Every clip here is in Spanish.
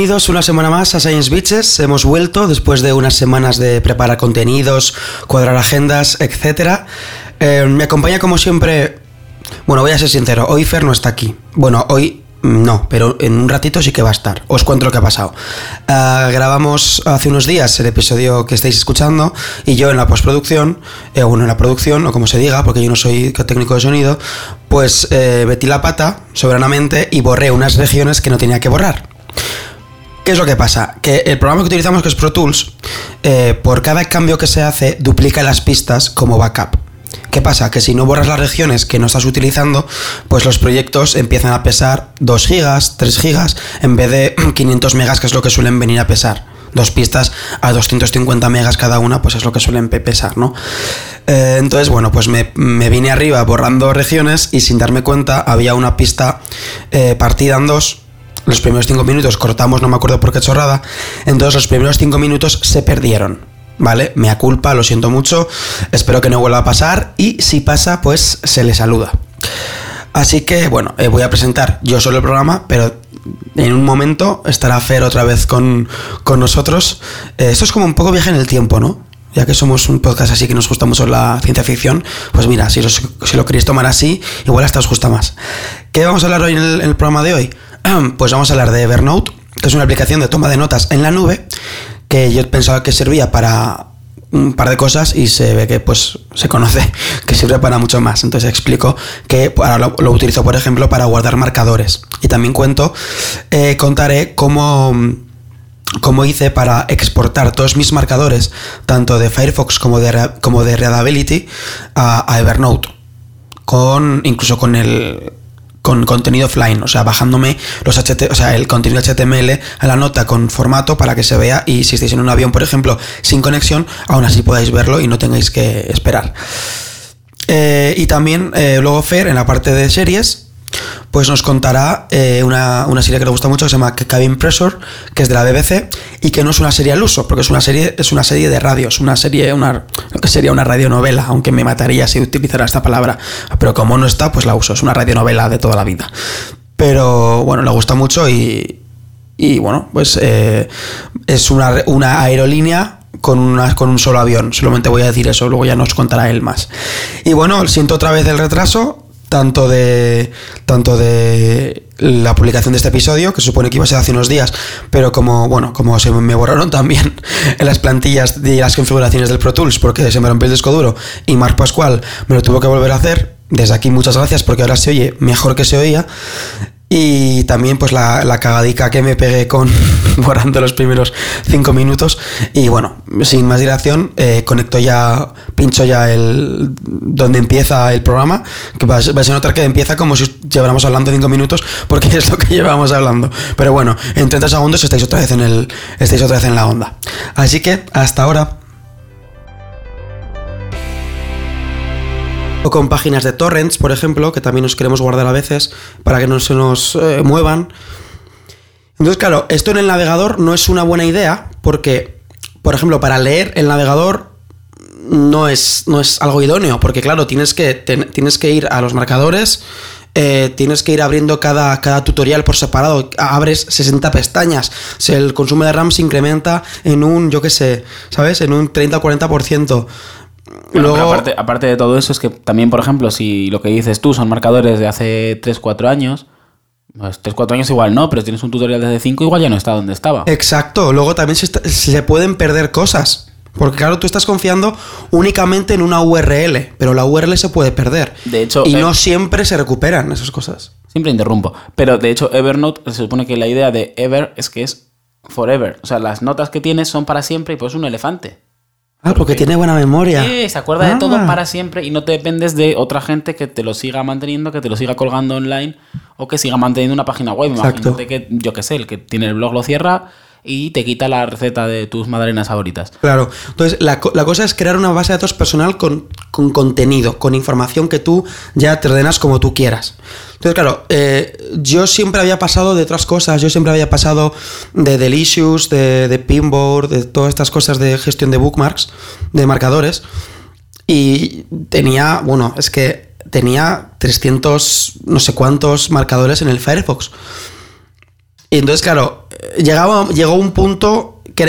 Bienvenidos una semana más a Science Beaches. Hemos vuelto después de unas semanas de preparar contenidos, cuadrar agendas, etc. Eh, me acompaña como siempre... Bueno, voy a ser sincero, hoy Fer no está aquí. Bueno, hoy no, pero en un ratito sí que va a estar. Os cuento lo que ha pasado. Ah, grabamos hace unos días el episodio que estáis escuchando y yo en la postproducción, eh, bueno, en la producción, o como se diga, porque yo no soy técnico de sonido, pues eh, metí la pata soberanamente y borré unas regiones que no tenía que borrar. ¿Qué es lo que pasa? Que el programa que utilizamos, que es Pro Tools, eh, por cada cambio que se hace, duplica las pistas como backup. ¿Qué pasa? Que si no borras las regiones que no estás utilizando, pues los proyectos empiezan a pesar 2 gigas, 3 gigas, en vez de 500 megas, que es lo que suelen venir a pesar. Dos pistas a 250 megas cada una, pues es lo que suelen pesar, ¿no? Eh, entonces, bueno, pues me, vine arriba borrando regiones y sin darme cuenta había una pista eh, partida en dos los primeros cinco minutos cortamos, no me acuerdo por qué chorrada. Entonces los primeros cinco minutos se perdieron. ¿Vale? Me culpa, lo siento mucho. Espero que no vuelva a pasar. Y si pasa, pues se le saluda. Así que, bueno, eh, voy a presentar yo solo el programa, pero en un momento estará Fer otra vez con, nosotros. Eh, esto es como un poco viaje en el tiempo, ¿no? Ya que somos un podcast así que nos gusta mucho la ciencia ficción, pues mira, si, si lo queréis tomar así, igual hasta os gusta más. ¿Qué vamos a hablar hoy en el programa de hoy? Pues vamos a hablar de Evernote, que es una aplicación de toma de notas en la nube, que yo pensaba que servía para un par de cosas y se ve que pues se conoce que sirve para mucho más. Entonces explico que ahora lo, utilizo, por ejemplo, para guardar marcadores. Y también cuento, eh, contaré cómo, cómo hice para exportar todos mis marcadores, tanto de Firefox como de, como de Readability, a, a Evernote. Con, incluso con el, con contenido offline, o sea, bajándome los HT, o sea, el contenido HTML a la nota con formato para que se vea y si estáis en un avión, por ejemplo, sin conexión, aún así podáis verlo y no tengáis que esperar. Eh, y también eh, luego Fer en la parte de series pues nos contará eh, una, serie que le gusta mucho que se llama Cabin Pressure, que es de la BBC y que no es una serie al uso, porque es una serie, es una serie de radios, una serie, una, lo que sería una radionovela, aunque me mataría si utilizara esta palabra, pero como no está, pues la uso, es una radionovela de toda la vida. Pero bueno, le gusta mucho y, y bueno, pues eh, es una, una aerolínea con, una, con un solo avión. Solamente voy a decir eso, luego ya nos contará él más. Y bueno, siento otra vez el retraso tanto de tanto de la publicación de este episodio, que supone que iba a ser hace unos días, pero como bueno, como se me borraron también en las plantillas de las configuraciones del Pro Tools porque se me rompió el disco duro y Marc Pascual me lo tuvo que volver a hacer. Desde aquí muchas gracias porque ahora se oye mejor que se oía. Y también pues la, la cagadica que me pegué con borrando los primeros cinco minutos. Y bueno, sin más dilación, eh, conecto ya, pincho ya el donde empieza el programa, que vais, a notar que empieza como si lleváramos hablando cinco minutos, porque es lo que llevamos hablando. Pero bueno, en 30 segundos estáis otra vez en el. estáis otra vez en la onda. Así que hasta ahora. O con páginas de torrents, por ejemplo, que también nos queremos guardar a veces para que no se nos eh, muevan. Entonces, claro, esto en el navegador no es una buena idea porque, por ejemplo, para leer el navegador no es, no es algo idóneo, porque claro, tienes que, tienes que ir a los marcadores, eh, tienes que ir abriendo cada, cada, tutorial por separado, abres 60 pestañas, si el consumo de RAM se incrementa en un, yo qué sé, ¿sabes? En un 30 o 40%. Luego... aparte, aparte, de todo eso, es que también, por ejemplo, si lo que dices tú son marcadores de hace 3-4 años, pues 3-4 años igual no, pero si tienes un tutorial desde 5, igual ya no está donde estaba. Exacto, luego también se, se pueden perder cosas. Porque claro, tú estás confiando únicamente en una URL, pero la URL se puede perder. De hecho, y no siempre se recuperan esas cosas. Siempre interrumpo. Pero de hecho, Evernote se supone que la idea de Ever es que es forever. O sea, las notas que tienes son para siempre y pues un elefante. Ah, porque, tiene buena memoria. Sí, se acuerda de todo ah. para siempre y no te dependes de otra gente que te lo siga manteniendo, que te lo siga colgando online o que siga manteniendo una página web. Imagínate que, yo qué sé, el que tiene el blog lo cierra y te quita la receta de tus madrinas favoritas. Claro. Entonces, la, cosa es crear una base de datos personal con, contenido, con información que tú ya te ordenas como tú quieras. Entonces, claro, eh, yo siempre había pasado de otras cosas, yo siempre había pasado de Delicious, de, de Pinboard, de todas estas cosas de gestión de bookmarks, de marcadores. Y tenía, bueno, es que tenía 300, no sé cuántos marcadores en el Firefox. Y entonces, claro, llegaba, llegó un punto que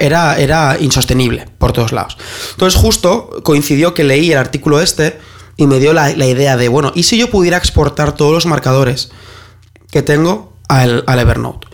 era, era, insostenible por todos lados. Entonces justo coincidió que leí el artículo este y me dio la, idea de, bueno, ¿y si yo pudiera exportar todos los marcadores que tengo al, al Evernote?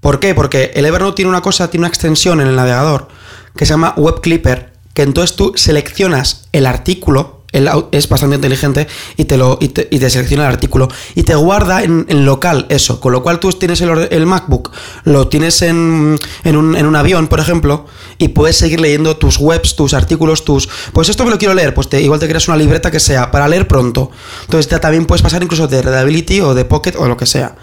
¿Por qué? Porque el Evernote tiene una cosa, tiene una extensión en el navegador que se llama Web Clipper, que entonces tú seleccionas el artículo es bastante inteligente y te, lo, y te, selecciona el artículo y te guarda en, local eso. Con lo cual tú tienes el, MacBook, lo tienes en, en, un, en, un, avión, por ejemplo, y puedes seguir leyendo tus webs, tus artículos, tus... Pues esto me lo quiero leer, pues te, igual te creas una libreta que sea para leer pronto. Entonces también puedes pasar incluso de Readability o de Pocket o lo que sea.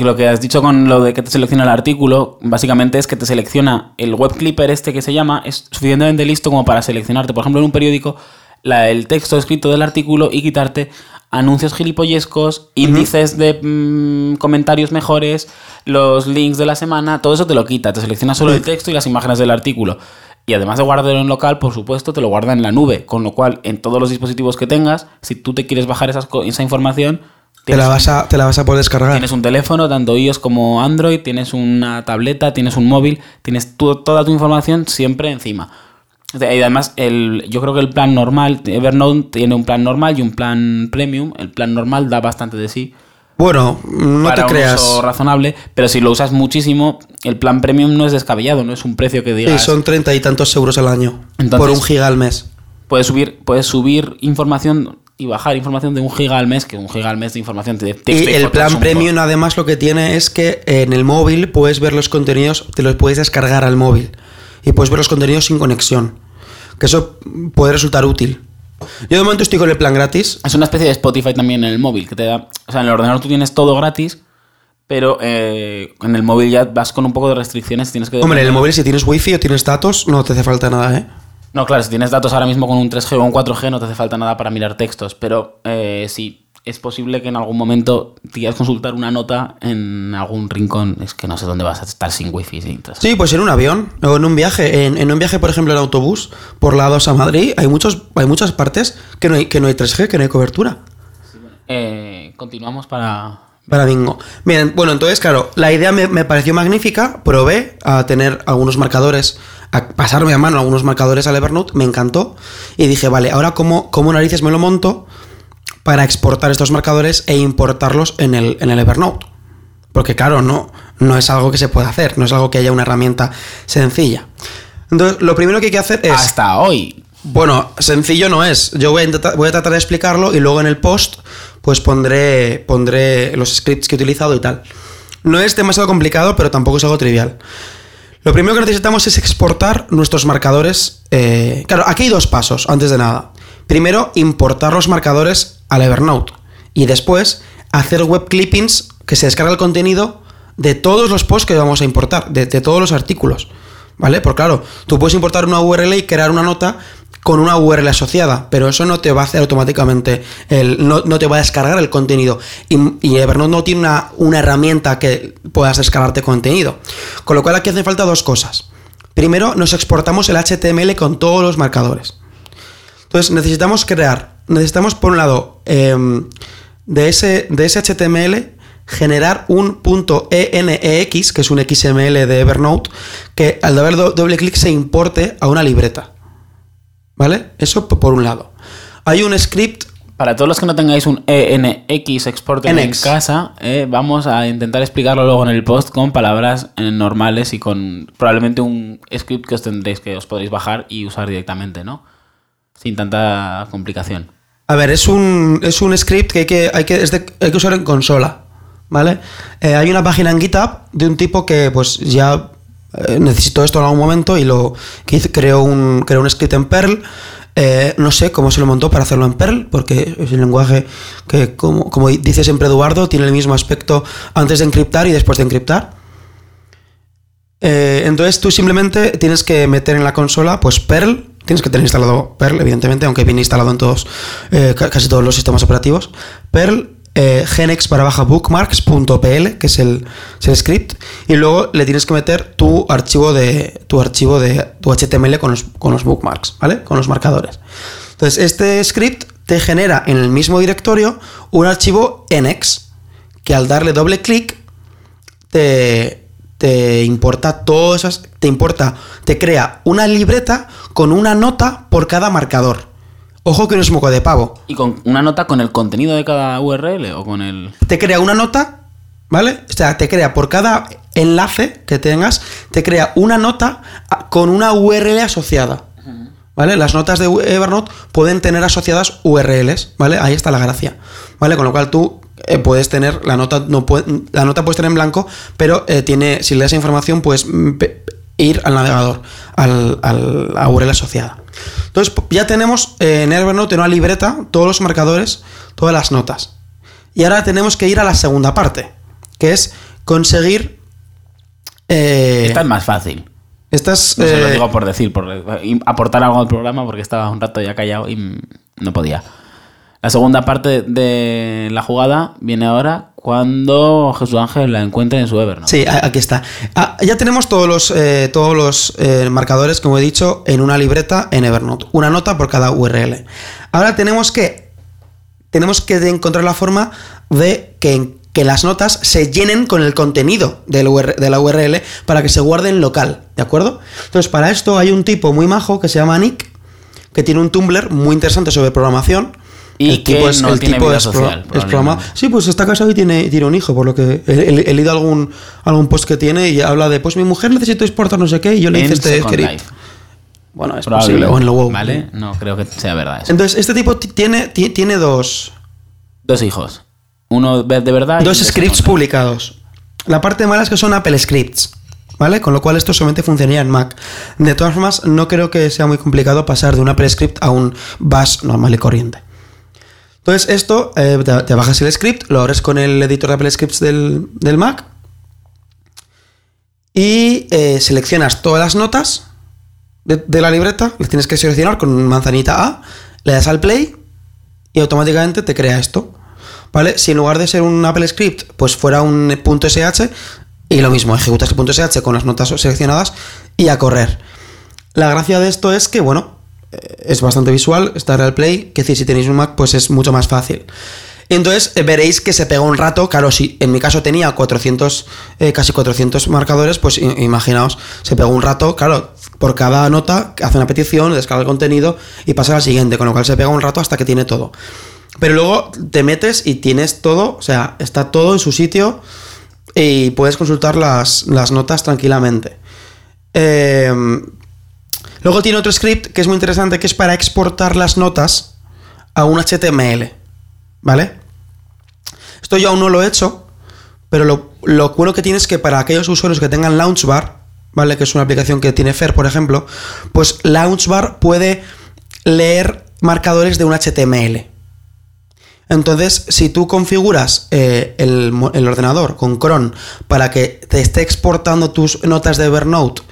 Y lo que has dicho con lo de que te selecciona el artículo, básicamente es que te selecciona el web clipper este que se llama, es suficientemente listo como para seleccionarte. Por ejemplo, en un periódico el texto escrito del artículo y quitarte anuncios gilipollescos, índices de mm, comentarios mejores, los links de la semana, todo eso te lo quita, te selecciona solo el texto y las imágenes del artículo. Y además de guardarlo en local, por supuesto, te lo guarda en la nube, con lo cual en todos los dispositivos que tengas, si tú te quieres bajar esa información, te la, vas a, te la vas a poder descargar. Tienes un teléfono, tanto iOS como Android, tienes una tableta, tienes un móvil, tienes toda tu información siempre encima. Y además, el, yo creo que el plan normal, Evernote tiene un plan normal y un plan premium. El plan normal da bastante de sí. Bueno, no para te un creas. Uso razonable, pero si lo usas muchísimo, el plan premium no es descabellado, no es un precio que digas. Sí, son treinta y tantos euros al año. por un giga al mes. Puedes subir, puedes subir información y bajar información de un giga al mes, que un giga al mes de información texto Y, el plan premium, además, lo que tiene es que en el móvil puedes ver los contenidos, te los puedes descargar al móvil y puedes ver los contenidos sin conexión. Que eso puede resultar útil. Yo de momento estoy con el plan gratis. Es una especie de Spotify también en el móvil, que te da... O sea, en el ordenador tú tienes todo gratis, pero eh, en el móvil ya vas con un poco de restricciones. Tienes que Hombre, en el móvil si tienes wifi o tienes datos, no te hace falta nada, ¿eh? No, claro, si tienes datos ahora mismo con un 3G o un 4G no te hace falta nada para mirar textos, pero eh, sí es posible que en algún momento quieras consultar una nota en algún rincón. Es que no sé dónde vas a estar sin wifi. Sin sí, pues en un avión o en un viaje. En, un viaje, por ejemplo, en autobús por la 2 a Madrid, hay, muchos, hay muchas partes que no hay, que no hay 3G, que no hay cobertura. Eh, continuamos para... Para bingo. Bien, bueno, entonces, claro, la idea me, pareció magnífica. Probé a tener algunos marcadores, a pasarme a mano algunos marcadores al Evernote, me encantó. Y dije, vale, ahora cómo, cómo narices me lo monto para exportar estos marcadores e importarlos en el, en el Evernote. Porque claro, no, no es algo que se pueda hacer, no es algo que haya una herramienta sencilla. Entonces, lo primero que hay que hacer es... Hasta hoy. Bueno, sencillo no es. Yo voy a, voy a tratar de explicarlo y luego en el post pues pondré, pondré los scripts que he utilizado y tal. No es demasiado complicado, pero tampoco es algo trivial. Lo primero que necesitamos es exportar nuestros marcadores. Eh, claro, aquí hay dos pasos, antes de nada. Primero, importar los marcadores al Evernote. Y después, hacer web clippings que se descarga el contenido de todos los posts que vamos a importar, de, todos los artículos. ¿Vale? Porque claro, tú puedes importar una URL y crear una nota con una URL asociada, pero eso no te va a hacer automáticamente, el, no, te va a descargar el contenido. Y, Evernote no tiene una, una, herramienta que puedas descargarte contenido. Con lo cual aquí hace falta dos cosas. Primero, nos exportamos el HTML con todos los marcadores. Entonces necesitamos crear, necesitamos por un lado em, de, ese, de ese HTML generar un punto .enex, que es un XML de Evernote, que al dar doble clic se importe a una libreta. ¿Vale? Eso por un lado. Hay un script para todos los que no tengáis un ENX export en casa, eh, vamos a intentar explicarlo luego en el post con palabras eh, normales y con probablemente un script que os tendréis que os podréis bajar y usar directamente, ¿no? Sin tanta complicación. A ver, es un, es un script que hay que, hay que, hay que usar en consola, ¿vale? Eh, hay una página en GitHub de un tipo que pues ya eh, necesitó esto en algún momento y lo que creó un, creó un script en Perl. Eh, no sé cómo se lo montó para hacerlo en Perl, porque es un lenguaje que, como, como dice siempre Eduardo, tiene el mismo aspecto antes de encriptar y después de encriptar. entonces tú simplemente tienes que meter en la consola pues Perl Tienes que tener instalado Perl, evidentemente, aunque viene instalado en todos, eh, casi todos los sistemas operativos. Perl, eh, genex para baja bookmarks.pl, que es el, script, y luego le tienes que meter tu archivo de tu archivo de tu HTML con los, con los bookmarks, ¿vale? Con los marcadores. Entonces, este script te genera en el mismo directorio un archivo nx que al darle doble clic te, te importa todas esas, te importa, te crea una libreta con una nota por cada marcador. Ojo que no es moco de pavo. ¿Y con una nota con el contenido de cada URL o con el...? Te crea una nota, ¿vale? O sea, te crea por cada enlace que tengas, te crea una nota con una URL asociada. ¿Vale? Las notas de Evernote pueden tener asociadas URLs, ¿vale? Ahí está la gracia, ¿vale? Con lo cual tú eh, puedes tener, la nota, no puede, la nota puedes tener en blanco, pero eh, tiene, si le das información, puedes ir al navegador, al, a la URL asociada. Entonces, ya tenemos eh, en Evernote en una libreta todos los marcadores, todas las notas. Y ahora tenemos que ir a la segunda parte, que es conseguir... Esta es más fácil. Estas, no se lo digo por decir, por aportar algo al programa, porque estaba un rato ya callado y no podía. La segunda parte de la jugada viene ahora cuando Jesús Ángel la encuentre en su Evernote. Sí, aquí está. Ah, ya tenemos todos los, eh, todos los eh, marcadores, como he dicho, en una libreta en Evernote. Una nota por cada URL. Ahora tenemos que, tenemos que encontrar la forma de que, que las notas se llenen con el contenido de la URL para que se guarden local. ¿De acuerdo? Entonces, para esto hay un tipo muy majo que se llama Nick, que tiene un Tumblr muy interesante sobre programación y el tipo es, no el tiene tipo vida social. es Sí, pues está casado y tiene, tiene un hijo, por lo que he, leído algún, algún post que tiene y habla de, pues mi mujer necesita exportar no sé qué y yo le hice este script. Bueno, es posible. O en lo WoW. Vale, no creo que sea verdad eso. Entonces, este tipo tiene, tiene dos... Dos hijos. Uno de verdad. Dos scripts publicados. La parte mala es que son Apple Scripts. ¿Vale? Con lo cual esto solamente funcionaría en Mac. De todas formas, no creo que sea muy complicado pasar de un Apple Script a un Bash normal y corriente. Entonces, esto, eh, te, bajas el script, lo abres con el editor de Apple Scripts del, Mac y eh, seleccionas todas las notas de, la libreta, las tienes que seleccionar con manzanita A, le das al play y automáticamente te crea esto. ¿Vale? Si en lugar de ser un Apple Script, pues fuera un .sh y lo mismo, ejecutas el .sh con las notas seleccionadas y a correr. La gracia de esto es que, bueno, es bastante visual, estar al play, que decir, si tenéis un Mac, pues es mucho más fácil. Entonces eh, veréis que se pega un rato, claro, si en mi caso tenía 400, eh, casi 400 marcadores, pues imaginaos, se pegó un rato, claro, por cada nota hace una petición, descarga el contenido y pasa al siguiente, con lo cual se pega un rato hasta que tiene todo. Pero luego te metes y tienes todo, o sea, está todo en su sitio y puedes consultar las, las notas tranquilamente. Eh, Luego tiene otro script que es muy interesante, que es para exportar las notas a un HTML. ¿Vale? Esto yo aún no lo he hecho, pero lo, bueno que tiene es que para aquellos usuarios que tengan Launchbar, ¿vale? Que es una aplicación que tiene Fer, por ejemplo, pues Launchbar puede leer marcadores de un HTML. Entonces, si tú configuras eh, el, el, ordenador con Chrome para que te esté exportando tus notas de Evernote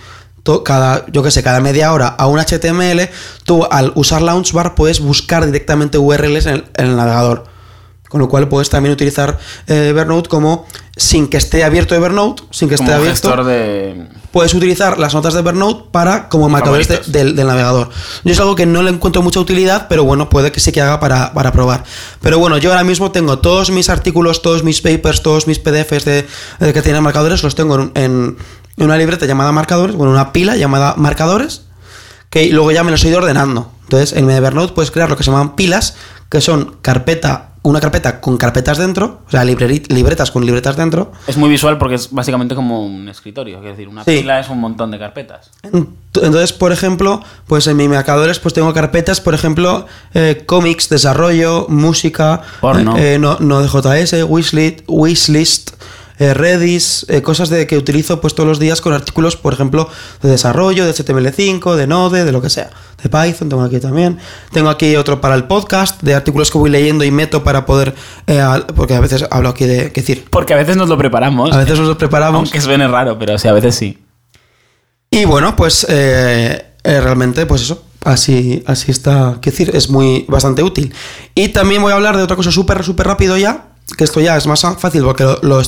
cada, yo que sé, cada media hora a un HTML, tú al usar Launchbar puedes buscar directamente URLs en el, navegador. Con lo cual puedes también utilizar eh, Evernote como sin que esté abierto Evernote, sin que esté abierto. De... Puedes utilizar las notas de Evernote para como marcadores del, navegador. Yo es algo que no le encuentro mucha utilidad, pero bueno, puede que sí que haga para, probar. Pero bueno, yo ahora mismo tengo todos mis artículos, todos mis papers, todos mis PDFs de, que tienen marcadores, los tengo en, una libreta llamada marcadores, bueno, una pila llamada marcadores, que luego ya me los he ido ordenando. Entonces, en Evernote puedes crear lo que se llaman pilas, que son carpeta, una carpeta con carpetas dentro, o sea, libretas con libretas dentro. Es muy visual porque es básicamente como un escritorio, es decir, una pila es un montón de carpetas. Entonces, por ejemplo, pues en mis marcadores pues tengo carpetas, por ejemplo, eh, cómics, desarrollo, música, Porno. Eh, no, no de JS, wishlist, wishlist eh, Redis, eh, cosas de que utilizo pues todos los días con artículos, por ejemplo, de desarrollo, de HTML5, de Node, de lo que sea. De Python tengo aquí también. Tengo aquí otro para el podcast, de artículos que voy leyendo y meto para poder, eh, porque a veces hablo aquí de, qué decir. Porque a veces nos lo preparamos. A veces nos lo preparamos. Aunque suene raro, pero sí, a veces sí. Y bueno, pues realmente, pues eso, así, así está, qué decir, es muy bastante útil. Y también voy a hablar de otra cosa súper, súper rápido ya, que esto ya es más fácil porque lo,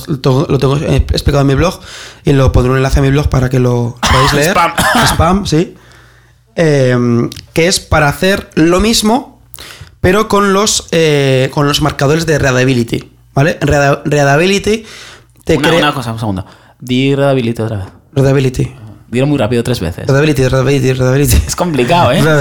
tengo explicado en mi blog y lo pondré un enlace a mi blog para que lo podáis leer. Spam. Spam, sí. Em, que es para hacer lo mismo, pero con los, eh, con los marcadores de readability. ¿Vale? Readability te una, crea... Una cosa, un segundo. Di readability otra vez. Readability. Dilo muy rápido tres veces. Readability, readability, readability. Es complicado, ¿eh?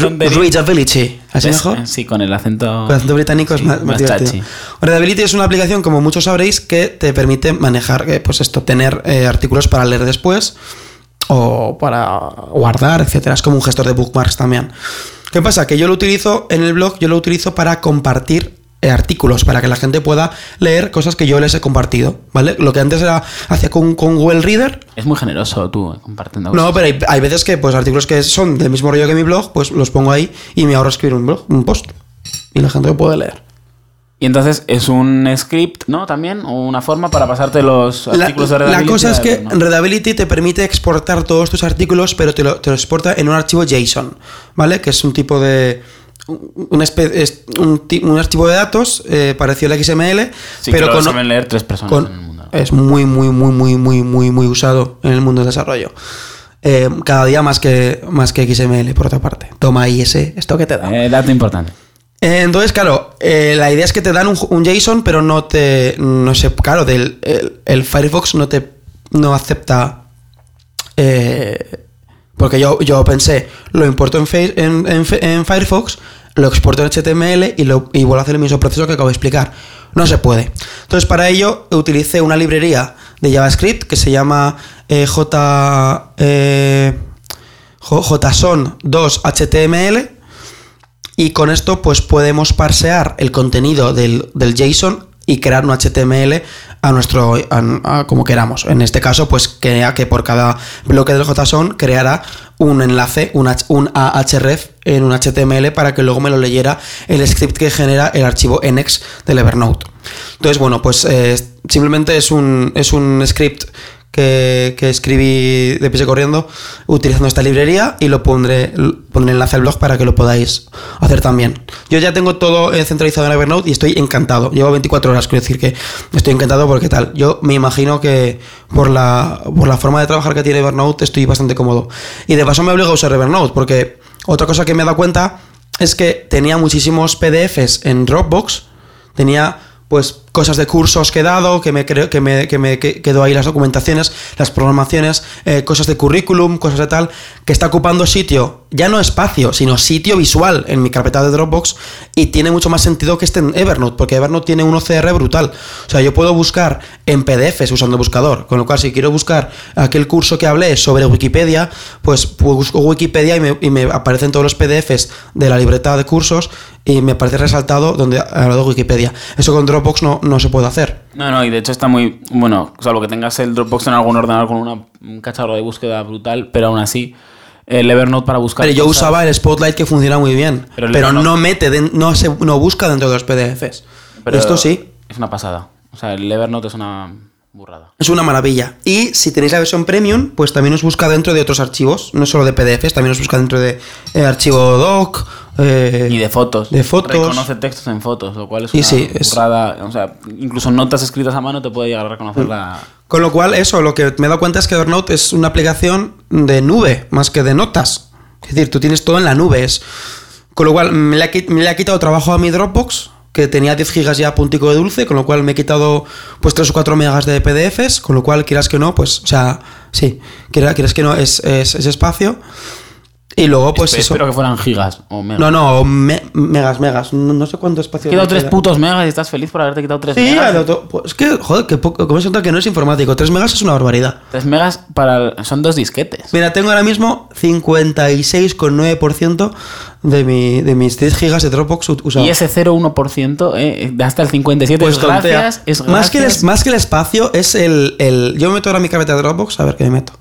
Readability. ¿Así Es- mejor? Sí, con el acento. Con acento británico es Sí, más, más más divertido. Readability es una aplicación, como muchos sabréis, que te permite manejar, eh, pues esto, tener eh, artículos para leer después o para guardar, etcétera. Es como un gestor de bookmarks también. ¿Qué pasa? Que yo lo utilizo en el blog, yo lo utilizo para compartir artículos, para que la gente pueda leer cosas que yo les he compartido, ¿vale? Lo que antes era hacía con, con Google Reader, Es muy generoso tú eh, compartiendo no, cosas. pero hay, hay veces que pues artículos que son del mismo rollo que mi blog, pues los pongo ahí y me ahorro escribir un blog, un post. Y la gente lo puede leer. Y entonces es un script, ¿no? También, o una forma para pasarte los La, artículos de la Readability cosa es que ver, ¿no? Readability te permite exportar todos tus artículos, pero te lo, te lo exporta en un archivo JSON, ¿vale? Que es un tipo de. Un, una espe- es un, archivo de datos eh, parecido al XML, Sí, pero que lo con, saben leer tres personas con- en el mundo. es muy, muy, muy, muy, muy, muy, muy usado en el mundo del desarrollo. Eh, cada día más que, más que XML, por otra parte. Toma ese, esto que te da. Eh, dato importante. Eh, Entonces, claro, la idea es que te dan un, un JSON, pero no te. No sé, claro, del, el, el Firefox no te. No acepta. porque yo, yo pensé, lo importo en, en Firefox, lo exporto en HTML y, lo, vuelvo a hacer el mismo proceso que acabo de explicar. No se puede. Entonces, para ello, utilicé una librería de JavaScript que se llama eh, J. eh, J- JSON 2 HTML. Y con esto, pues podemos parsear el contenido del JSON y crear un HTML a nuestro como queramos. En este caso, pues crea que por cada bloque del JSON creara un enlace, un, un ahref en un HTML para que luego me lo leyera el script que genera el archivo nx del Evernote. Entonces, bueno, pues eh, simplemente es un, es un script que, escribí de pise corriendo utilizando esta librería y lo pondré, pondré enlace al blog para que lo podáis hacer también. Yo ya tengo todo centralizado en Evernote y estoy encantado. Llevo 24 horas, quiero decir que estoy encantado porque tal. Yo me imagino que por la, por la forma de trabajar que tiene Evernote estoy bastante cómodo. Y de paso me obliga a usar Evernote porque otra cosa que me he dado cuenta es que tenía muchísimos PDFs en Dropbox. Tenía pues cosas de cursos que he dado, que me creo que me, que me que- quedó ahí las documentaciones, las programaciones, eh, cosas de currículum, cosas de tal, que está ocupando sitio, ya no espacio, sino sitio visual en mi carpeta de Dropbox y tiene mucho más sentido que esté en Evernote, porque Evernote tiene un OCR brutal. O sea, yo puedo buscar en PDFs usando buscador, con lo cual si quiero buscar aquel curso que hablé sobre Wikipedia, pues, busco Wikipedia y me, y me aparecen todos los PDFs de la libreta de cursos y me aparece resaltado donde ha hablado de Wikipedia. Eso con Dropbox no, no se puede hacer. No, no, y de hecho está muy. Bueno, salvo que tengas el Dropbox en algún ordenador con una- un cacharro de búsqueda brutal, pero aún así, el Evernote para buscar. Pero yo cosas- usaba el Spotlight que funciona muy bien, Pero pero, no mete, no, se, no busca dentro de los PDFs. pero Esto sí. Es una pasada. O sea, el Evernote es una burrada. Es una maravilla. Y si tenéis la versión premium, pues también os busca dentro de otros archivos, no solo de PDFs, también os busca dentro de eh, archivo doc. Eh, Y de fotos. De fotos. Reconoce textos en fotos, lo cual es una sí, es- burrada. O sea, incluso notas escritas a mano te puede llegar a reconocer la. Con lo cual, eso, lo que me he dado cuenta es que Evernote es una aplicación de nube, más que de notas. Es decir, tú tienes todo en la nube. Es... Con lo cual, me le, ha, me le ha quitado trabajo a mi Dropbox, que tenía 10 gigas ya puntico de dulce, con lo cual me he quitado pues 3 o 4 megas de PDFs, con lo cual, quieras que no, pues, o sea, sí, quieras, quieras que no, es, es, es espacio. Y luego, pues Espe- eso. Espero que fueran gigas o megas. No, no, me- megas, megas. No, no sé cuánto espacio. Te he quitado tres queda. putos megas y estás feliz por haberte quitado tres Sí, megas. to- pues es que, joder, que poco, como se nota que no es informático. 3 megas es una barbaridad. 3 megas para. Son dos disquetes. Mira, tengo ahora mismo 56,9% de, mi, de mis 10 gigas de Dropbox usados. Y ese 0,1%, eh, de hasta el 57, Pues es gracias, es más, que el, más que el espacio es el, el- Yo me meto ahora mi carpeta de Dropbox, a ver qué me meto.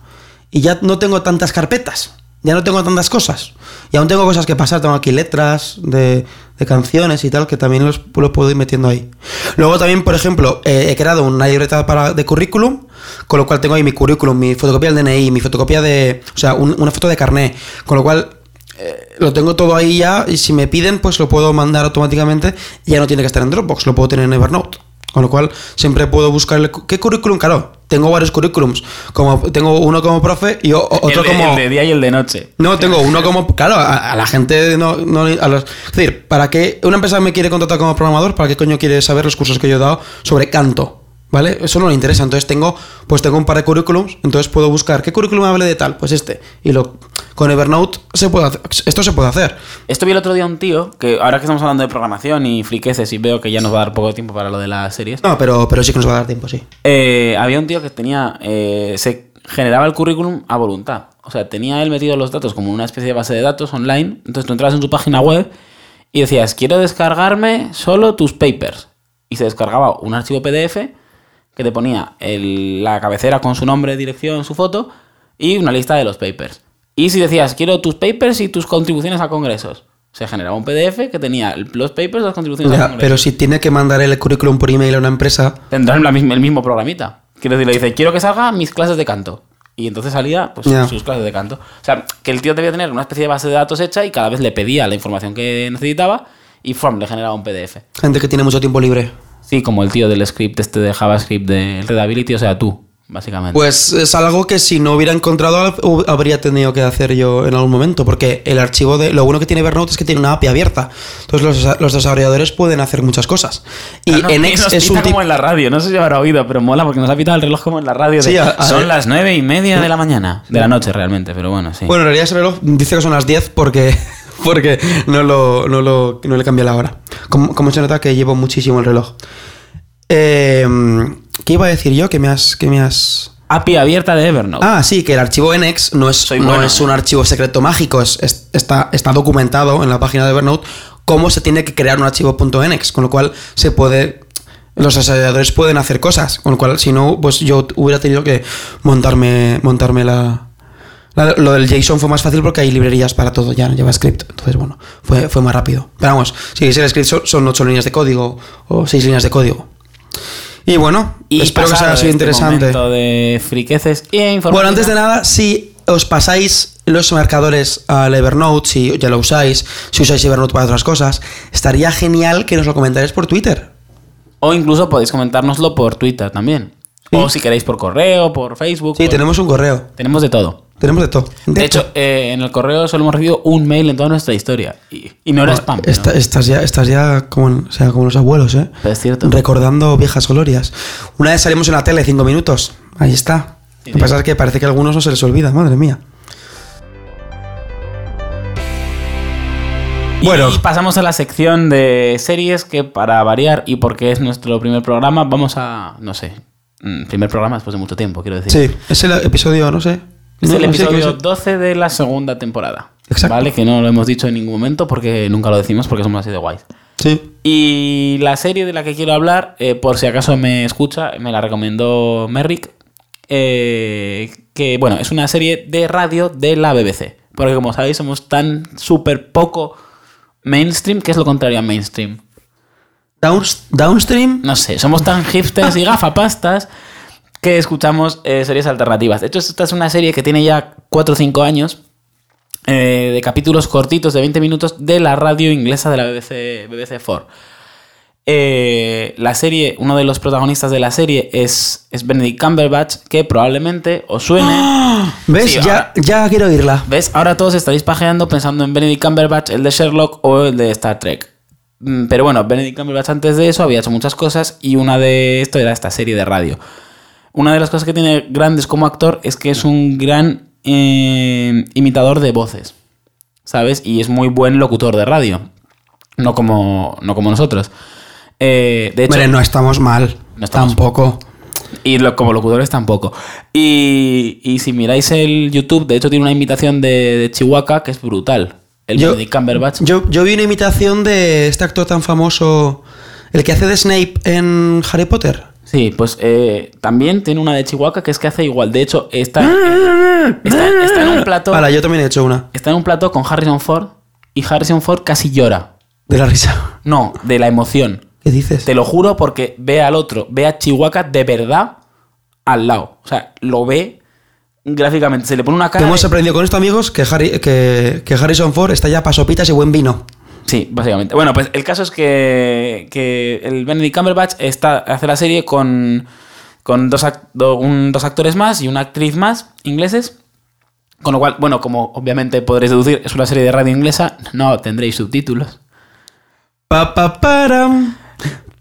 Y ya no tengo tantas carpetas. Ya no tengo tantas cosas. Y aún tengo cosas que pasar. Tengo aquí letras de, canciones y tal, que también los, los puedo ir metiendo ahí. Luego también, por ejemplo, eh, he creado una libreta para, de currículum, con lo cual tengo ahí mi currículum, mi fotocopia del DNI, mi fotocopia de... O sea, un- una foto de carné. Con lo cual, eh, lo tengo todo ahí ya y si me piden, pues lo puedo mandar automáticamente. Ya no tiene que estar en Dropbox, lo puedo tener en Evernote. Con lo cual, siempre puedo buscar el ¿Qué currículum? Claro, tengo varios currículums. Como, tengo uno como profe y otro el, de, como. el de día y el de noche. No, tengo uno como. Claro, a, a la gente no. no a los- es decir, ¿para qué una empresa me quiere contratar como programador? ¿Para qué coño quiere saber los cursos que yo he dado sobre canto? ¿Vale? Eso no le interesa. Entonces tengo, pues tengo un par de currículums, entonces puedo buscar qué currículum hable de tal, pues este. Y lo con Evernote se puede hacer, esto se puede hacer. Esto vi el otro día un tío, que ahora que estamos hablando de programación y friqueces y veo que ya nos va a dar poco tiempo para lo de las series. No, pero, pero sí que nos va a dar tiempo, sí. Eh, había un tío que tenía. eh, se generaba el currículum a voluntad. O sea, tenía él metido los datos como una especie de base de datos online. Entonces tú entrabas en su página web y decías, quiero descargarme solo tus papers. Y se descargaba un archivo PDF que te ponía el- la cabecera con su nombre, dirección, su foto y una lista de los papers. Y si decías, quiero tus papers y tus contribuciones a congresos, se generaba un PDF que tenía los papers y las contribuciones a Ya, congresos. pero si tiene que mandar el currículum por email a una empresa, Tendrán la misma- el mismo programita. Quiero decir, le dice, quiero que salga mis clases de canto. Y entonces salía pues, sus clases de canto. O sea, que el tío debía tener una especie de base de datos hecha y cada vez le pedía la información que necesitaba y ¡fum! le generaba un PDF. gente que tiene mucho tiempo libre. Sí, como el tío del script este de JavaScript de Readability, o sea, tú, básicamente. Pues es algo que si no hubiera encontrado habría tenido que hacer yo en algún momento, porque el archivo de... Lo bueno que tiene Evernote es que tiene una API abierta. Entonces los, los desarrolladores pueden hacer muchas cosas. Y Ah, no, NX nos es pita un como en la radio, no sé si habrá oído, pero mola porque nos ha pitado el reloj como en la radio. de, Sí, a- a son ver. las nueve y media de la mañana. De la noche realmente, pero bueno, sí. Bueno, en realidad ese reloj dice que son las 10 porque, porque no, lo, no, lo, no le cambié la hora. Como, como se nota que llevo muchísimo el reloj. Eh, ¿Qué iba a decir yo? Que me has... Que me has... API abierta de Evernote. Ah, sí, que el archivo NX no es, Soy no bueno, es un archivo secreto mágico, es, es- está, está documentado en la página de Evernote cómo se tiene que crear un archivo .nx, con lo cual se puede... Los desarrolladores pueden hacer cosas, con lo cual si no, pues yo hubiera tenido que montarme, montarme la, la- Lo del JSON fue más fácil porque hay librerías para todo ya en JavaScript, entonces bueno, fue, fue más rápido. Pero vamos, si es el script son, son ocho líneas de código o seis líneas de código. Y bueno, Y espero que pasado sea sido interesante. de friqueces e. Bueno, antes de nada, si os pasáis los marcadores al Evernote, si ya lo usáis, si usáis Evernote para otras cosas, estaría genial que nos lo comentarais por Twitter. O incluso podéis comentárnoslo por Twitter también. O si queréis por correo, por Facebook. Sí, por- tenemos un correo. tenemos de todo. Tenemos de todo. De hecho, eh, en el correo solo hemos recibido un mail en toda nuestra historia. Y, y no era spam. pero- Esta- estás, ya, estás ya como, o sea, como los abuelos, ¿eh? pero es cierto. Recordando viejas glorias. Una vez salimos en la tele, cinco minutos. Ahí está. Sí, Lo que pasa es que parece que a algunos no se les olvida, madre mía. Bueno. Y pasamos a la sección de series que para variar y porque es nuestro primer programa, vamos a, no sé, mm, primer programa después de mucho tiempo, quiero decir. Sí, es el episodio, no sé. Es No, el no sé episodio es. 12 de la segunda temporada. Exacto. ¿Vale? Que no lo hemos dicho en ningún momento porque nunca lo decimos porque somos así de guays. Sí. Y la serie de la que quiero hablar, eh, por si acaso me escucha, me la recomendó Merrick. eh, que bueno, es una serie de radio de la BBC. Porque como sabéis, somos tan súper poco mainstream, que es lo contrario a mainstream. Downs- downstream. No sé, somos tan hipsters y gafapastas que escuchamos eh, series alternativas. De hecho, esta es una serie que tiene ya 4 o 5 años eh, de capítulos cortitos de 20 minutos de la radio inglesa de la BBC, BBC 4. Eh, la serie, uno de los protagonistas de la serie es, es Benedict Cumberbatch, que probablemente os suene. ¿Ves? Sí, ya, ahora- ya quiero oírla. ¿Ves? Ahora todos estaréis pajeando pensando en Benedict Cumberbatch, el de Sherlock o el de Star Trek. Mm, Pero bueno, Benedict Cumberbatch antes de eso había hecho muchas cosas y una de esto era esta serie de radio. Una de las cosas que tiene grandes como actor es que es un gran eh, imitador de voces, ¿sabes? Y es muy buen locutor de radio, no como, no como nosotros. Eh, de hecho, Hombre, no estamos mal. No estamos Tampoco. y lo- como locutores tampoco. Y, y si miráis el YouTube, de hecho tiene una imitación de, de Chihuahua que es brutal. El Yo- Benedict Cumberbatch. Yo, yo vi una imitación de este actor tan famoso, el que hace de Snape en Harry Potter. Sí, pues eh, también tiene una de Chihuahua que es que hace igual. De hecho, está, está, está en un plato. Vale, yo también he hecho una. Está en un plato con Harrison Ford y Harrison Ford casi llora. De la risa. No, de la emoción. ¿Qué dices? Te lo juro porque ve al otro, ve a Chihuahua de verdad al lado. O sea, lo ve gráficamente. Se le pone una cara. Hemos de- aprendido con esto, amigos, que, Harry, que, que Harrison Ford está ya para sopitas y buen vino. Sí, básicamente. Bueno, pues el caso es que, que el Benedict Cumberbatch está, hace la serie con, con dos, ac- do- un- dos actores más y una actriz más ingleses. Con lo cual, bueno, como obviamente podréis deducir, es una serie de radio inglesa, no tendréis subtítulos. Pa.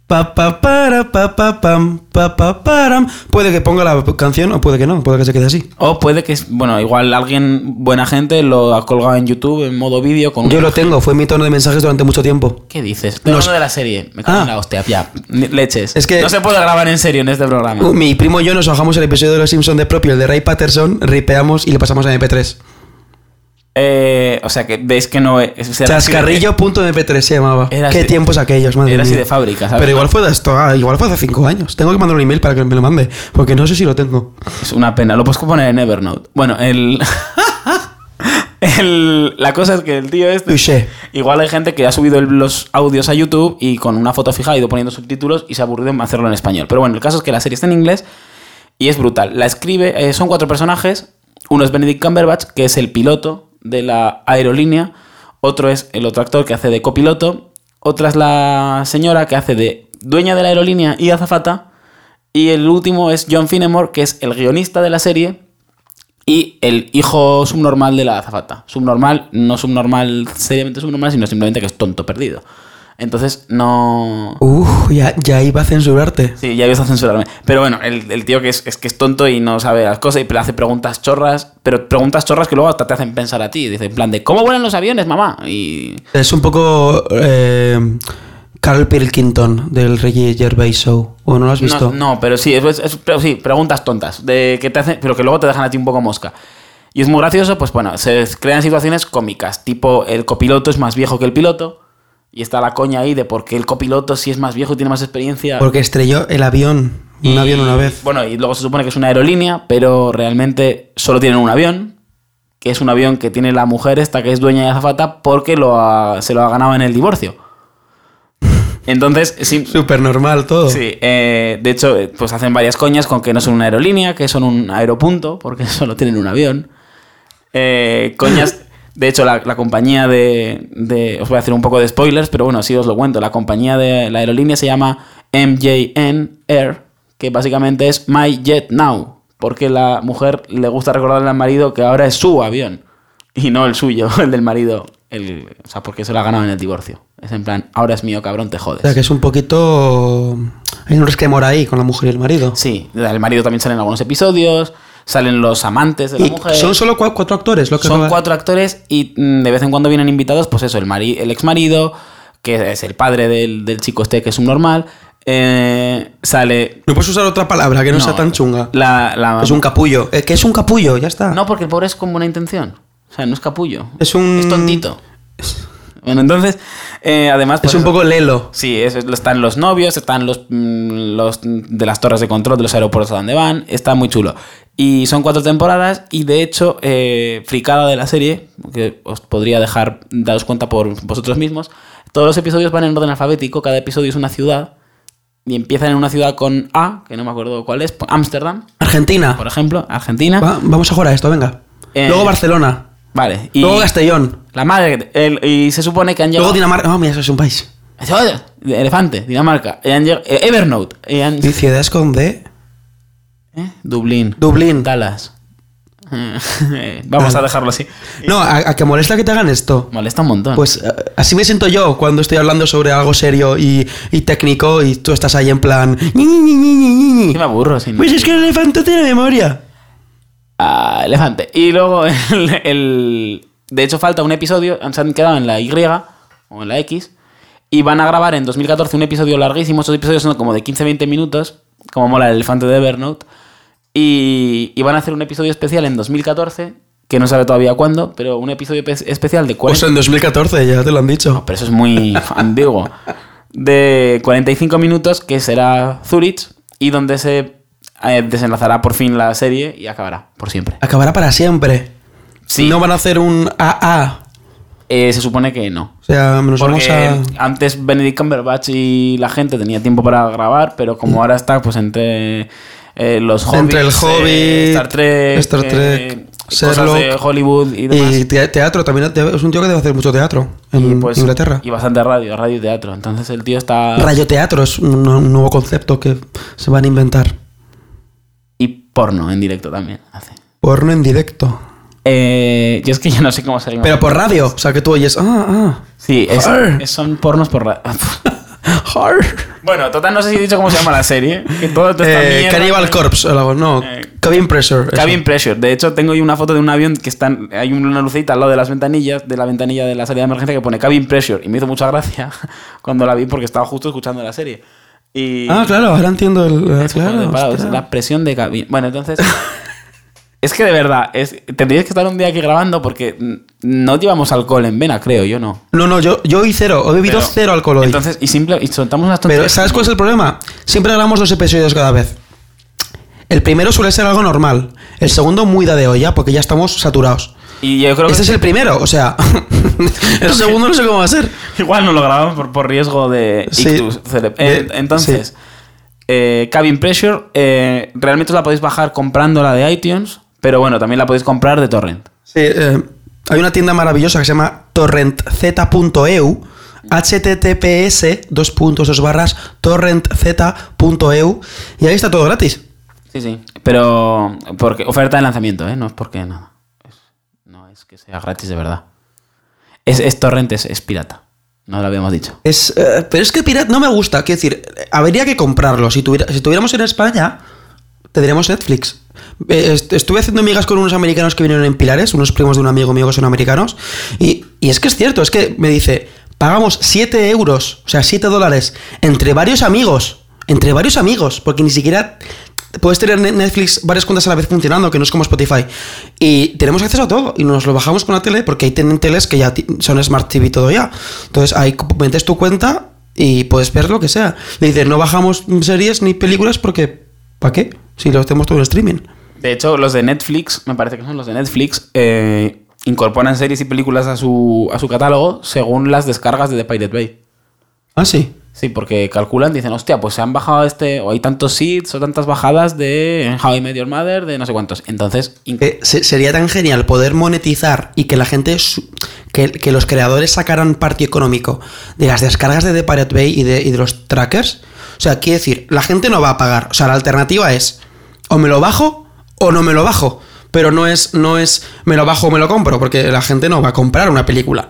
Pa, pa, para, pa, pa, pam, pa, pa, param. Puede que ponga la canción o puede que no, puede que se quede así. O puede que, bueno, igual alguien, buena gente, lo ha colgado en YouTube en modo vídeo con Yo lo tengo, fue mi tono de mensajes durante mucho tiempo. ¿Qué dices? No, Nos- de la serie. Me cago en Ah. la hostia, ya. Leches. Es que- No se puede grabar en serio en este programa. Mi primo y yo nos bajamos el episodio de Los Simpsons de propio, el de Ray Patterson, ripeamos y le pasamos a MP3. Eh, o sea que veis que no es. era así de- Chascarrillo.mp3 se llamaba. Era Qué así- tiempos aquellos, madre era así de fábrica, ¿sabes? Pero igual fue de esto, ah, igual fue hace 5 años. Tengo que mandar un email para que me lo mande, porque no sé si lo tengo. Es una pena. Lo puedes poner en Evernote. Bueno, el. el- La cosa es que el tío este. Touché. Igual hay gente que ha subido el- los audios a YouTube y con una foto fija ha ido poniendo subtítulos y se ha aburrido en hacerlo en español. Pero bueno, el caso es que la serie está en inglés y es brutal. La escribe, eh, son cuatro personajes. Uno es Benedict Cumberbatch, que es el piloto de la aerolínea. Otro es el otro actor que hace de copiloto. Otra es la señora que hace de dueña de la aerolínea y azafata. Y el último es John Finnemore, que es el guionista de la serie y el hijo subnormal de la azafata. Subnormal, no subnormal, seriamente subnormal, sino simplemente que es tonto perdido. Entonces, no. Uf, ya, ya iba a censurarte. Sí, ya ibas a censurarme. Pero bueno, el, el tío que es, es que es tonto y no sabe las cosas y le hace preguntas chorras, pero preguntas chorras que luego hasta te hacen pensar a ti. Dice, en plan de, ¿cómo vuelan los aviones, mamá? Y. Es un poco eh, Carl Pilkington del Reggie Gervais Show. ¿O no lo has visto? No, no, pero sí, es, es- pero sí, preguntas tontas, de que te hacen, pero que luego te dejan a ti un poco mosca. Y es muy gracioso, pues bueno, se crean situaciones cómicas, tipo el copiloto es más viejo que el piloto, y está la coña ahí de por qué el copiloto si es más viejo y tiene más experiencia. Porque estrelló el avión, un Y- avión una vez. Bueno, y luego se supone que es una aerolínea, pero realmente solo tienen un avión, que es un avión que tiene la mujer esta que es dueña de azafata porque lo ha- se lo ha ganado en el divorcio. Entonces, sí, Súper normal todo. Sí, eh, de hecho, eh, pues hacen varias coñas con que no son una aerolínea, que son un aeropunto, porque solo tienen un avión. Eh, coñas, de hecho, la, la compañía de, de- Os voy a hacer un poco de spoilers, pero bueno, sí os lo cuento. La compañía de la aerolínea se llama MJN Air, que básicamente es My Jet Now, porque la mujer le gusta recordarle al marido que ahora es su avión y no el suyo, el del marido. El, o sea, porque se lo ha ganado en el divorcio. Es en plan, ahora es mío, cabrón, te jodes. O sea, que es un poquito... Hay un resquemor ahí con la mujer y el marido. Sí, el marido también sale en algunos episodios, salen los amantes de la Y mujer. son solo cua- cuatro actores lo que Son cuatro actores y mm, de vez en cuando vienen invitados, pues eso, el, mari el ex marido, que es el padre del, del chico este que es un normal, eh, sale... No puedes usar otra palabra que no, sea tan chunga. La, la- Es un capullo. Eh, que es un capullo, ya está. No, porque el pobre es con buena intención. O sea, no es capullo. Es un- Es tontito. Bueno, entonces, eh, además... pues es un eso- poco lelo. Sí, es- es- están los novios, están los, mm, los de las torres de control de los aeropuertos a donde van, está muy chulo. Y son cuatro temporadas y de hecho, eh, fricada de la serie, que os podría dejar daros cuenta por vosotros mismos, todos los episodios van en orden alfabético, cada episodio es una ciudad y empiezan en una ciudad con A, que no me acuerdo cuál es, Ámsterdam, Argentina. por ejemplo, Argentina. Va- vamos a jugar a esto, venga. Eh, Luego Barcelona. Vale, y Luego Castellón. la madre, el- y se supone que han llegado... Luego Dinamarca. Oh, mira, eso es un país. Elefante, Dinamarca, y han llegado- eh, Evernote, han- Y ciudades con D. ¿Eh? Dublín. Dublín. Dallas. Vamos a dejarlo así. No, a, a que molesta que te hagan esto. Molesta un montón. Pues eh, así me siento yo cuando estoy hablando sobre algo serio y, y técnico y tú estás ahí en plan. Me aburro. sin- Pues es que el elefante tiene memoria. Ah, elefante. Y luego, el, el- de hecho, falta un episodio. Se han quedado en la Y o en la X. Y van a grabar en 2014 un episodio larguísimo. Estos episodios son como de 15-20 minutos. Como mola el elefante de Evernote. Y, y van a hacer un episodio especial en 2014. Que no sabe todavía cuándo. Pero un episodio pe- especial de 40 Pues en 2014, ya te lo han dicho. pero eso es muy ambiguo. De 45 minutos, que será Zurich, y donde se eh, desenlazará por fin la serie y acabará, por siempre. Acabará para siempre. Sí. No van a hacer un AA. Eh, se supone que no. O sea, nos vamos a. antes Benedict Cumberbatch y la gente tenía tiempo para grabar, pero como ahora está pues entre eh, los Entre el Hobbit, eh, Star Trek, Star Trek, eh, cosas Sherlock, de Hollywood y demás. Y te- teatro, también es un tío que debe hacer mucho teatro en Y, pues, Inglaterra. Y bastante radio, radio y teatro. Entonces el tío está... Radioteatro es un, un nuevo concepto que se van a inventar. Y porno en directo también hace. Porno en directo. Eh, yo es que yo no sé cómo salir. Pero por radio. O sea, que tú oyes. Ah, Sí, es- son pornos por... ra- ah. Har. Bueno, total, no sé si he dicho cómo se llama la serie. Que todo esto está Eh, mierda, Cannibal Corpse, no. Eh, Cabin Pressure. eso. Cabin Pressure. De hecho, tengo ahí una foto de un avión que están, hay una lucita al lado de las ventanillas, de la ventanilla de la salida de emergencia que pone Cabin Pressure. Y me hizo mucha gracia cuando la vi porque estaba justo escuchando la serie. Y Ah, claro, ahora entiendo el. eh, claro, parado, la presión de cabina. Bueno, entonces. es que de verdad, es, tendríais que estar un día aquí grabando porque no llevamos alcohol en vena, creo, yo no. No, no, yo, yo hoy cero. He bebido Pero- cero alcohol hoy. Entonces, y simple, y soltamos unas Pero, tonterías. ¿sabes cuál es el problema? Siempre grabamos dos episodios cada vez. El primero suele ser algo normal. El segundo, muy da de olla, porque ya estamos saturados. Y yo creo que Este es el primero, o sea. el segundo no sé cómo va a ser. igual no lo grabamos por, por riesgo de Sí. ictus. Eh, De- entonces, eh, Cabin Pressure, eh, realmente os la podéis bajar comprándola de iTunes, pero bueno, también la podéis comprar de Torrent. Sí, eh, hay una tienda maravillosa que se llama torrentzeta.eu. https dos puntos dos barras torrentzeta.eu y ahí está todo gratis. Sí, sí. Pero porque oferta de lanzamiento, ¿eh? No es porque nada. No es que sea gratis de verdad. Es, es torrent, es, es pirata. No lo habíamos dicho. Es, eh, pero es que Pirate no me gusta. Quiero decir, habría que comprarlo. Si, tuviera, si estuviéramos en España, tendríamos Netflix. Eh, est- estuve haciendo amigas con unos americanos que vinieron en Pilares, unos primos de un amigo mío que son americanos. Y, es que es cierto, es que me dice, pagamos 7 euros, o sea, 7 dólares, entre varios amigos. Entre varios amigos, porque ni siquiera puedes tener Ne- Netflix varias cuentas a la vez funcionando, que no es como Spotify. Y tenemos acceso a todo, y nos lo bajamos con la tele, porque tienen teles que ya son Smart TV y todo ya. Entonces ahí metes tu cuenta y puedes ver lo que sea. Le dices, no bajamos series ni películas porque, ¿para qué? Si lo hacemos todo en streaming. De hecho, los de Netflix, me parece que son los de Netflix, eh, incorporan series y películas a su, a su catálogo según las descargas de The Pirate Bay. Ah, sí. Sí, porque calculan, dicen, hostia, pues se han bajado este, o hay tantos seeds o tantas bajadas de How I Met Your Mother, de no sé cuántos. Entonces, Eh, se- sería tan genial poder monetizar y que la gente, que, que los creadores sacaran partido económico de las descargas de The Pirate Bay y de, y de los trackers. O sea, quiere decir, la gente no va a pagar. O sea, la alternativa es o me lo bajo o no me lo bajo. Pero no es, no es me lo bajo o me lo compro, porque la gente no va a comprar una película.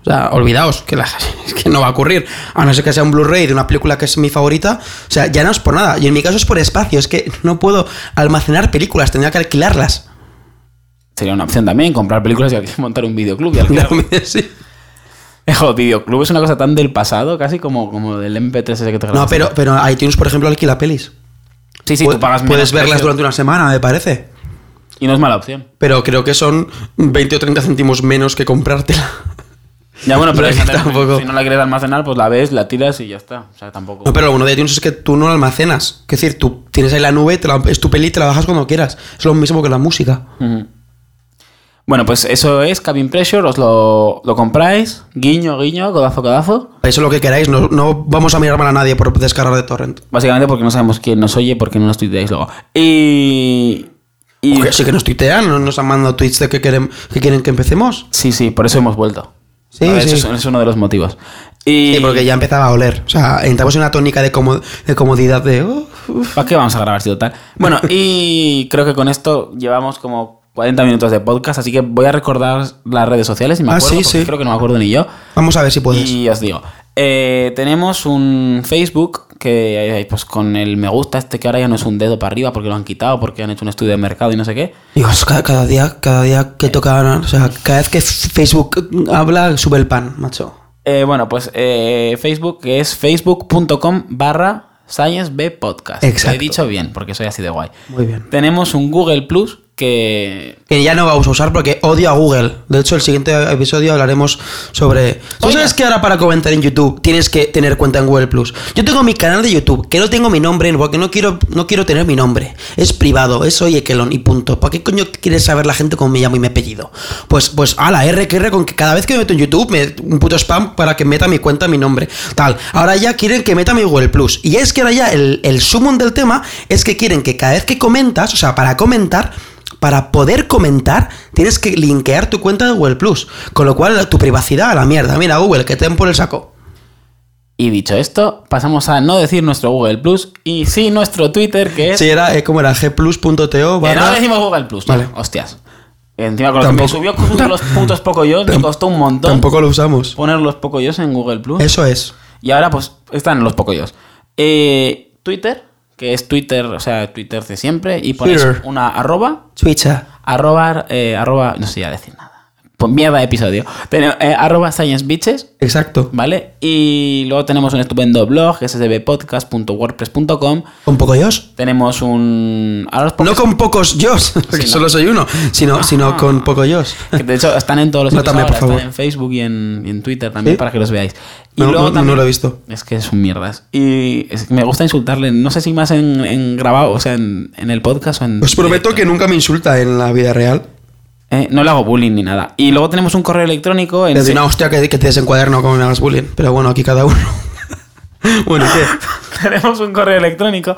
O sea, olvidaos que, la- es que no va a ocurrir. A no ser que sea un Blu-ray de una película que es mi favorita. O sea, ya no es por nada. Y en mi caso es por espacio. Es que no puedo almacenar películas, tendría que alquilarlas. sería una opción también comprar películas y montar un videoclub y alquilarlo. Sí. Joder, videoclub es una cosa tan del pasado, casi como, como del MP3 ese que te No, pero, pero iTunes, por ejemplo, alquila pelis. Sí, sí, tú pagas Puedes menos verlas precio. durante una semana, me parece. Y no es mala opción. Pero creo que son 20 o 30 céntimos menos que comprártela. Ya bueno, pero O hay sea, que gente- tampoco- si no la quieres almacenar, pues la ves, la tiras y ya está. O sea, tampoco. No, pero lo bueno de iTunes es que tú no la almacenas. Es decir, tú tienes ahí la nube, te la- es tu peli y te la bajas cuando quieras. Es lo mismo que la música. Ujú. Bueno, pues eso es Cabin Pressure, os lo, lo compráis, guiño, guiño, codazo, codazo. Eso es lo que queráis. No, no vamos a mirar mal a nadie por descargar de torrent. Básicamente porque no sabemos quién nos oye, porque no nos tuiteáis luego. Y. y Oye, sí que nos tuitean, no nos han mandado tweets de que quieren que, quieren que empecemos. sí, sí, por eso hemos vuelto. Sí, ver, sí. Eso es, es uno de los motivos. Y. Sí, porque ya empezaba a oler. O sea, entramos en una tónica de, como- de comodidad de... ¿Para qué vamos a grabar si total? Bueno, y creo que con esto llevamos como 40 minutos de podcast, así que voy a recordar las redes sociales y me Ah, acuerdo, sí, porque sí. creo que no me acuerdo ni yo. Vamos a ver si puedes. Y os digo, eh, tenemos un Facebook que eh, pues con el me gusta este que ahora ya no es un dedo para arriba porque lo han quitado, porque han hecho un estudio de mercado y no sé qué. Dios, cada, cada día, cada día que toca, o sea, cada vez que Facebook habla, sube el pan, macho. Eh, bueno, pues eh, Facebook que es facebook.com barra sciencebpodcast. Exacto. Lo he dicho bien porque soy así de guay. Muy bien. Tenemos un Google Plus que... Que ya no vamos a usar porque odio a Google. De hecho, el siguiente episodio hablaremos sobre. ¿Tú Oye. sabes que ahora para comentar en YouTube tienes que tener cuenta en Google Plus? Yo tengo mi canal de YouTube, que no tengo mi nombre, porque no quiero, no quiero tener mi nombre. Es privado, es Oye Kelon y punto. ¿Para qué coño quieres saber la gente cómo me llamo y mi apellido? Pues, pues, R que R con que cada vez que me meto en YouTube, me, un puto spam para que meta mi cuenta, mi nombre. Tal. Ahora ya quieren que meta mi Google Plus. Y es que ahora ya el, el sumum del tema es que quieren que cada vez que comentas, o sea, para comentar, para poder comentar, tienes que linkear tu cuenta de Google Plus. Con lo cual, tu privacidad a la mierda. Mira, Google, que te den por el saco. Y dicho esto, pasamos a no decir nuestro Google Plus y sí nuestro Twitter que es... Sí, era, eh, ¿cómo era? gplus.to Que no barra... decimos Google Plus. Vale. Hostias. Encima con lo que me subió los putos Pocoyos, me costó un montón Tampoco lo usamos. poner los Pocoyos en Google Plus. Eso es. Y ahora pues están los Pocoyos. Eh, Twitter, que es Twitter, o sea, Twitter de siempre, y ponéis Twitter. una arroba, Twitter. arroba, eh, arroba, no sé ya decir nada. Pues mierda de episodio. Tenemos, eh, arroba Science Bitches, Exacto. ¿vale? Y luego tenemos un estupendo blog sbpodcast.wordpress.com. ¿Con poco yos? Tenemos un... Ahora No con pocos yos, porque solo soy uno, sino, sino con poco yos. que de hecho están en todos los Notame, por ahora, favor. están en Facebook y en, y en Twitter también ¿Sí? para que los veáis. Y No, luego no, lo he visto. Es que son mierdas. Y es que me gusta insultarle, no sé si más en, en grabado, o sea, en, en el podcast o en... Os prometo directo. que nunca me insulta en la vida real. Eh, no le hago bullying ni nada. Y luego tenemos un correo electrónico en... Es de una hostia que, que te desencuaderno como me hagas bullying. Pero bueno, aquí cada uno. bueno, ¿y qué? tenemos un correo electrónico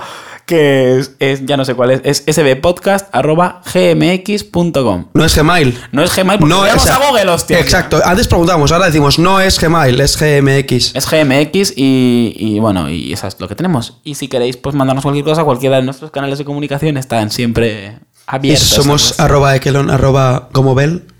que es, es- ya no sé cuál es, es sbpodcast.gmx.com. No es Gmail. No es Gmail porque No es a Google, hostia. Exacto. Antes preguntamos, ahora decimos, no es Gmail, es GMX. Es GMX y, y bueno, y eso es lo que tenemos. Y si queréis, pues mandarnos cualquier cosa, cualquiera de nuestros canales de comunicación están siempre Y abiertos. somos arroba ekelon, arroba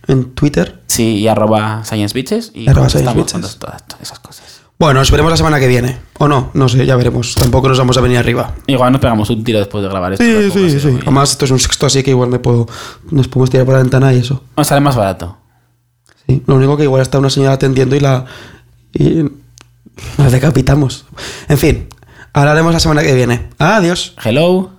en Twitter. Sí, y arroba Science Bitches y Arroba Science todas esas cosas. Bueno, nos veremos la semana que viene. O no, no sé, ya veremos. Tampoco nos vamos a venir arriba. Igual nos pegamos un tiro después de grabar esto. Sí, sí, sí. muy- Además, esto es un sexto, así que igual me puedo. Nos podemos tirar por la ventana y eso. Nos sale más barato. Sí. Lo único que igual está una señora atendiendo y la. Y la decapitamos. En fin, hablaremos la semana que viene. Adiós. Hello.